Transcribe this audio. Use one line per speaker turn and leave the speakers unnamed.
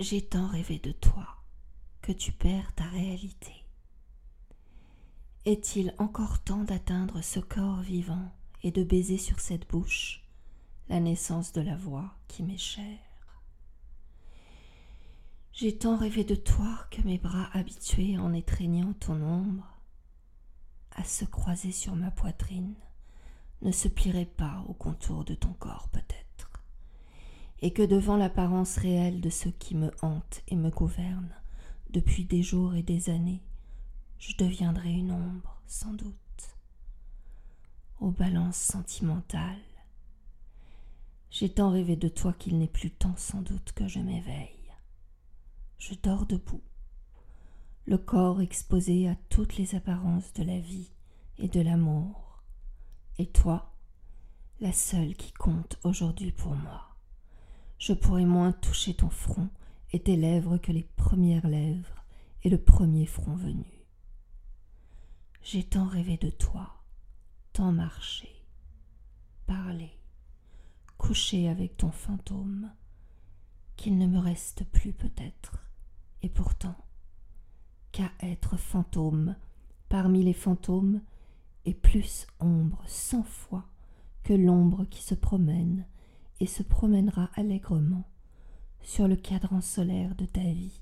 J'ai tant rêvé de toi que tu perds ta réalité. Est-il encore temps d'atteindre ce corps vivant et de baiser sur cette bouche la naissance de la voix qui m'est chère? J'ai tant rêvé de toi que mes bras habitués en étreignant ton ombre à se croiser sur ma poitrine ne se plieraient pas au contour de ton corps peut-être et que devant l'apparence réelle de ce qui me hante et me gouverne depuis des jours et des années, je deviendrai une ombre, sans doute, aux balances sentimentales. J'ai tant rêvé de toi qu'il n'est plus temps sans doute que je m'éveille. Je dors debout, le corps exposé à toutes les apparences de la vie et de l'amour, et toi, la seule qui compte aujourd'hui pour moi je pourrais moins toucher ton front et tes lèvres que les premières lèvres et le premier front venu. J'ai tant rêvé de toi, tant marché, parlé, couché avec ton fantôme, qu'il ne me reste plus peut-être, et pourtant, qu'à être fantôme parmi les fantômes et plus ombre cent fois que l'ombre qui se promène et se promènera allègrement sur le cadran solaire de ta vie.